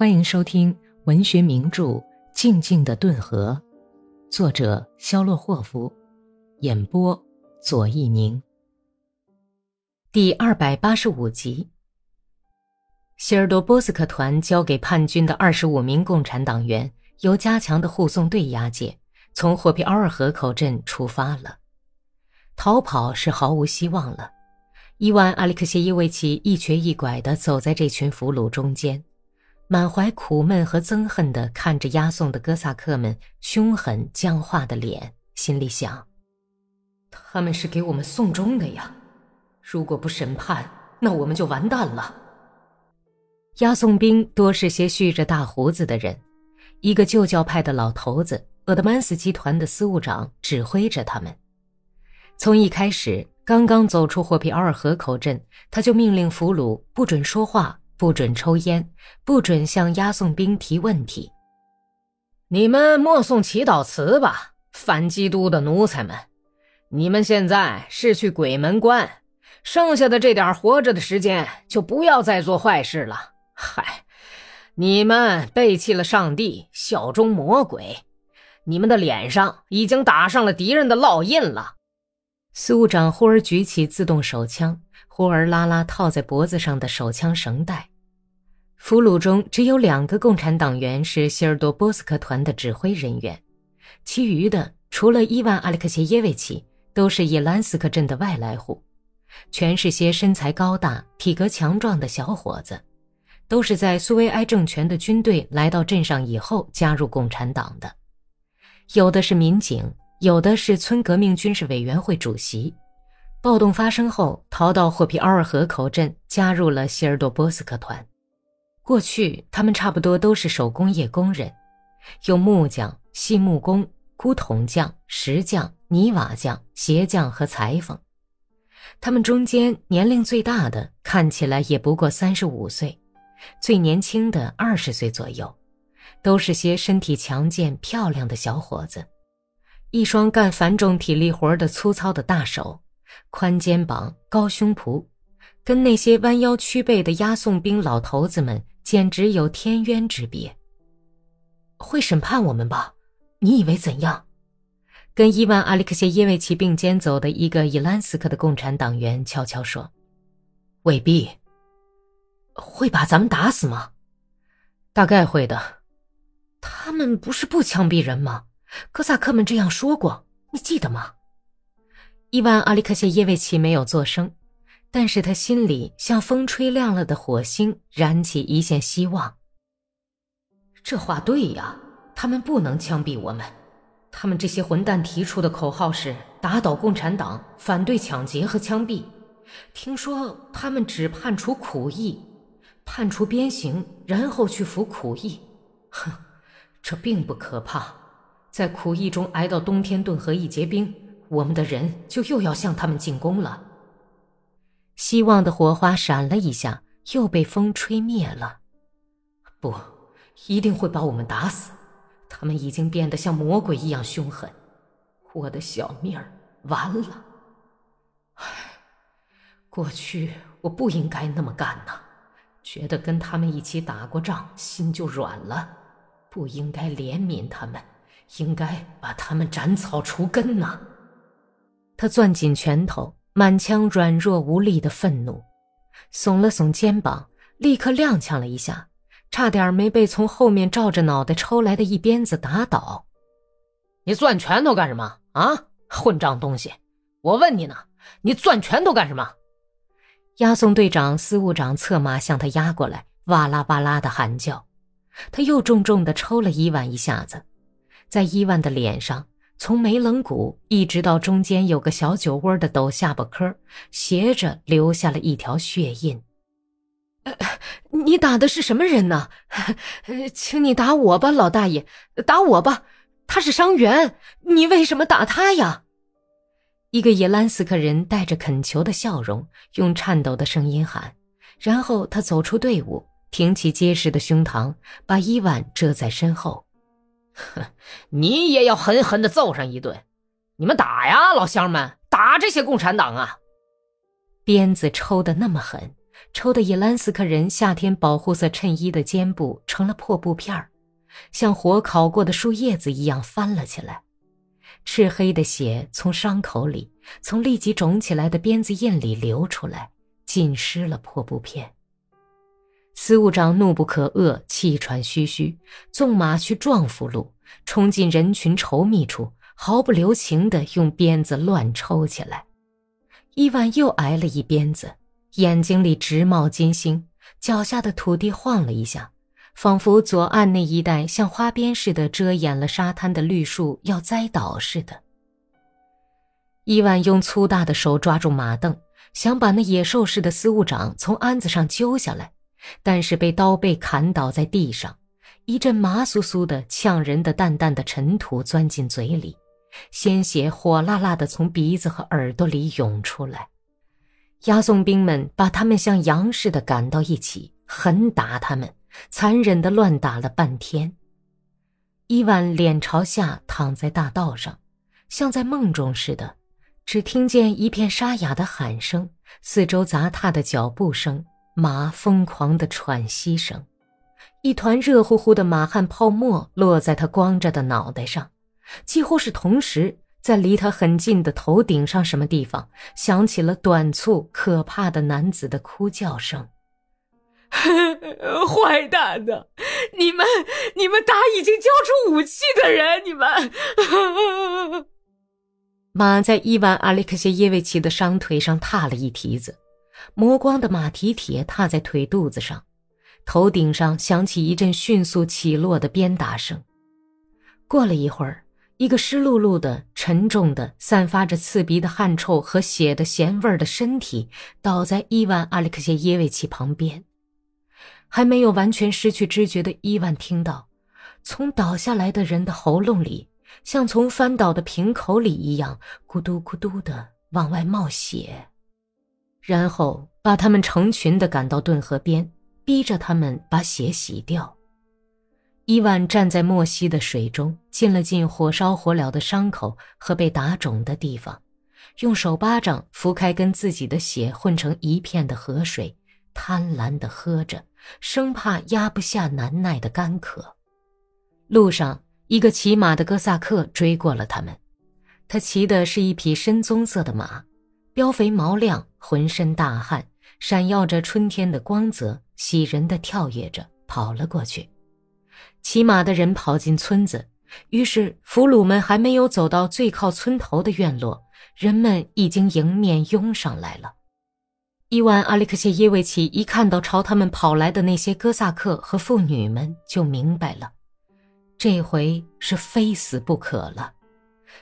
欢迎收听文学名著《静静的顿河》，作者肖洛霍夫，演播左一宁。第二百八十五集，希尔多波斯克团交给叛军的二十五名共产党员，由加强的护送队押解，从霍皮奥尔河口镇出发了。逃跑是毫无希望了。伊万·阿里克谢耶维奇一瘸一拐地走在这群俘虏中间。满怀苦闷和憎恨地看着押送的哥萨克们凶狠僵化的脸，心里想：他们是给我们送终的呀！如果不审判，那我们就完蛋了。押送兵多是些蓄着大胡子的人，一个旧教派的老头子厄德曼斯集团的司务长指挥着他们。从一开始，刚刚走出霍皮奥尔河口镇，他就命令俘虏不准说话。不准抽烟，不准向押送兵提问题。你们默诵祈祷词吧，反基督的奴才们！你们现在是去鬼门关，剩下的这点活着的时间，就不要再做坏事了。嗨，你们背弃了上帝，效忠魔鬼，你们的脸上已经打上了敌人的烙印了。司务长忽而举起自动手枪，忽而拉拉套在脖子上的手枪绳带。俘虏中只有两个共产党员是希尔多波斯克团的指挥人员，其余的除了伊万·阿列克谢耶维奇，都是伊兰斯克镇的外来户，全是些身材高大、体格强壮的小伙子，都是在苏维埃政权的军队来到镇上以后加入共产党的，有的是民警，有的是村革命军事委员会主席。暴动发生后，逃到霍皮奥尔河口镇，加入了希尔多波斯克团。过去，他们差不多都是手工业工人，有木匠、细木工、箍桶匠、石匠、泥瓦匠、鞋匠和裁缝。他们中间年龄最大的看起来也不过三十五岁，最年轻的二十岁左右，都是些身体强健、漂亮的小伙子，一双干繁重体力活的粗糙的大手，宽肩膀、高胸脯，跟那些弯腰曲背的押送兵老头子们。简直有天渊之别。会审判我们吧？你以为怎样？跟伊万·阿里克谢耶维奇并肩走的一个伊兰斯克的共产党员悄悄说：“未必。会把咱们打死吗？大概会的。他们不是不枪毙人吗？哥萨克们这样说过，你记得吗？”伊万·阿里克谢耶维奇没有作声。但是他心里像风吹亮了的火星，燃起一线希望。这话对呀，他们不能枪毙我们。他们这些混蛋提出的口号是打倒共产党，反对抢劫和枪毙。听说他们只判处苦役，判处鞭刑，然后去服苦役。哼，这并不可怕。在苦役中挨到冬天顿河一结冰，我们的人就又要向他们进攻了。希望的火花闪了一下，又被风吹灭了。不，一定会把我们打死。他们已经变得像魔鬼一样凶狠。我的小命儿完了。唉，过去我不应该那么干呐。觉得跟他们一起打过仗，心就软了。不应该怜悯他们，应该把他们斩草除根呐。他攥紧拳头。满腔软弱无力的愤怒，耸了耸肩膀，立刻踉跄了一下，差点没被从后面照着脑袋抽来的一鞭子打倒。你攥拳头干什么啊，混账东西！我问你呢，你攥拳头干什么？押送队长、司务长策马向他压过来，哇啦哇啦的喊叫。他又重重的抽了伊万一下子，在伊万的脸上。从眉棱骨一直到中间有个小酒窝的陡下巴颏，斜着留下了一条血印。你打的是什么人呢？请你打我吧，老大爷，打我吧！他是伤员，你为什么打他呀？一个叶兰斯克人带着恳求的笑容，用颤抖的声音喊。然后他走出队伍，挺起结实的胸膛，把伊万遮在身后。哼，你也要狠狠的揍上一顿！你们打呀，老乡们，打这些共产党啊！鞭子抽的那么狠，抽的伊兰斯克人夏天保护色衬衣的肩部成了破布片儿，像火烤过的树叶子一样翻了起来。赤黑的血从伤口里，从立即肿起来的鞭子印里流出来，浸湿了破布片。司务长怒不可遏，气喘吁吁，纵马去撞俘虏，冲进人群稠密处，毫不留情地用鞭子乱抽起来。伊万又挨了一鞭子，眼睛里直冒金星，脚下的土地晃了一下。仿佛左岸那一带像花边似的遮掩了沙滩的绿树要栽倒似的。伊万用粗大的手抓住马镫，想把那野兽似的司务长从鞍子上揪下来，但是被刀背砍倒在地上，一阵麻酥酥的、呛人的淡淡的尘土钻进嘴里，鲜血火辣辣的从鼻子和耳朵里涌出来。押送兵们把他们像羊似的赶到一起，狠打他们。残忍的乱打了半天。伊万脸朝下躺在大道上，像在梦中似的，只听见一片沙哑的喊声，四周杂踏的脚步声，马疯狂的喘息声，一团热乎乎的马汗泡沫落在他光着的脑袋上，几乎是同时，在离他很近的头顶上什么地方，响起了短促可怕的男子的哭叫声。坏蛋的，你们，你们打已经交出武器的人，你们！马在伊万·阿列克谢耶维奇的伤腿上踏了一蹄子，磨光的马蹄铁踏在腿肚子上，头顶上响起一阵迅速起落的鞭打声。过了一会儿，一个湿漉漉的、沉重的、散发着刺鼻的汗臭和血的咸味的身体倒在伊万·阿列克谢耶维奇旁边。还没有完全失去知觉的伊万听到，从倒下来的人的喉咙里，像从翻倒的瓶口里一样，咕嘟咕嘟的往外冒血，然后把他们成群的赶到顿河边，逼着他们把血洗掉。伊万站在莫西的水中，浸了浸火烧火燎的伤口和被打肿的地方，用手巴掌拂开跟自己的血混成一片的河水，贪婪的喝着。生怕压不下难耐的干渴。路上，一个骑马的哥萨克追过了他们。他骑的是一匹深棕色的马，膘肥毛亮，浑身大汗，闪耀着春天的光泽，喜人的跳跃着跑了过去。骑马的人跑进村子，于是俘虏们还没有走到最靠村头的院落，人们已经迎面拥上来了。伊万·阿列克谢耶维奇一看到朝他们跑来的那些哥萨克和妇女们，就明白了，这回是非死不可了。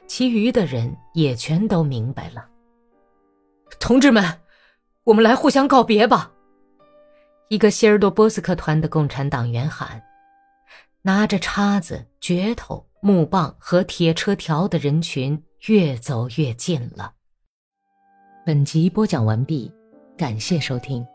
其余的人也全都明白了。同志们，我们来互相告别吧！一个希尔多波斯克团的共产党员喊。拿着叉子、镢头、木棒和铁车条的人群越走越近了。本集播讲完毕。感谢收听。